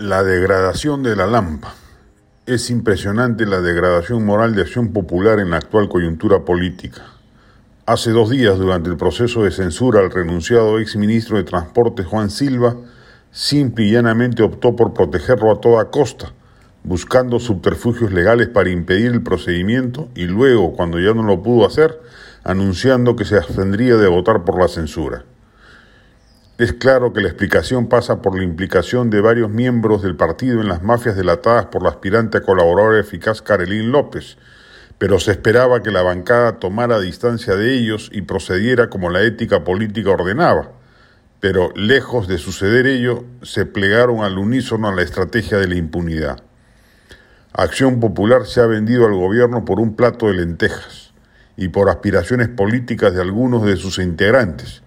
La degradación de la Lampa. Es impresionante la degradación moral de acción popular en la actual coyuntura política. Hace dos días, durante el proceso de censura al renunciado ex ministro de Transporte Juan Silva, simple y llanamente optó por protegerlo a toda costa, buscando subterfugios legales para impedir el procedimiento y luego, cuando ya no lo pudo hacer, anunciando que se abstendría de votar por la censura. Es claro que la explicación pasa por la implicación de varios miembros del partido en las mafias delatadas por la aspirante a colaboradora eficaz Carolín López, pero se esperaba que la bancada tomara distancia de ellos y procediera como la ética política ordenaba. Pero lejos de suceder ello, se plegaron al unísono a la estrategia de la impunidad. Acción Popular se ha vendido al gobierno por un plato de lentejas y por aspiraciones políticas de algunos de sus integrantes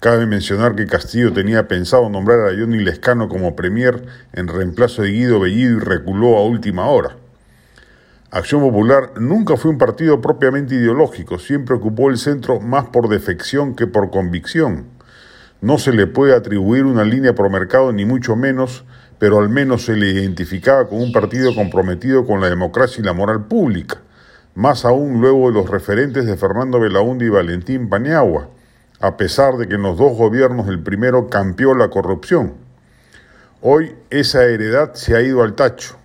Cabe mencionar que Castillo tenía pensado nombrar a Johnny Lescano como premier en reemplazo de Guido Bellido y reculó a última hora. Acción Popular nunca fue un partido propiamente ideológico, siempre ocupó el centro más por defección que por convicción. No se le puede atribuir una línea pro mercado ni mucho menos, pero al menos se le identificaba como un partido comprometido con la democracia y la moral pública, más aún luego de los referentes de Fernando Belaúnde y Valentín Paniagua a pesar de que en los dos gobiernos el primero cambió la corrupción. Hoy esa heredad se ha ido al tacho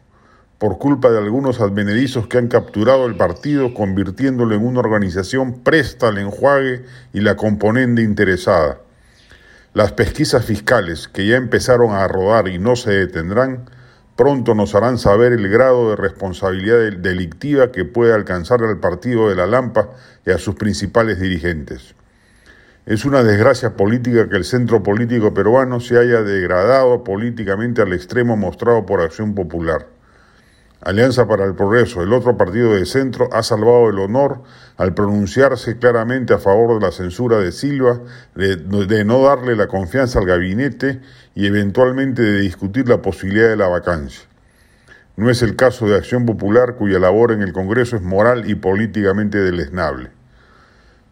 por culpa de algunos advenedizos que han capturado el partido convirtiéndolo en una organización presta al enjuague y la componente interesada. Las pesquisas fiscales que ya empezaron a rodar y no se detendrán, pronto nos harán saber el grado de responsabilidad delictiva que puede alcanzar al partido de la Lampa y a sus principales dirigentes. Es una desgracia política que el centro político peruano se haya degradado políticamente al extremo mostrado por Acción Popular. Alianza para el Progreso, el otro partido de centro, ha salvado el honor al pronunciarse claramente a favor de la censura de Silva, de, no darle la confianza al gabinete y eventualmente de discutir la posibilidad de la vacancia. No es el caso de Acción Popular, cuya labor en el Congreso es moral y políticamente deleznable.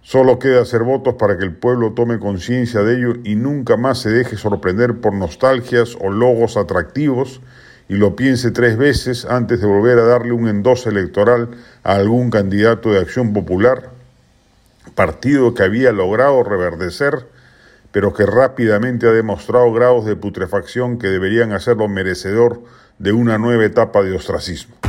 Solo queda hacer votos para que el pueblo tome conciencia de ello y nunca más se deje sorprender por nostalgias o logos atractivos y lo piense tres veces antes de volver a darle un endoso electoral a algún candidato de acción popular, partido que había logrado reverdecer, pero que rápidamente ha demostrado grados de putrefacción que deberían hacerlo merecedor de una nueva etapa de ostracismo.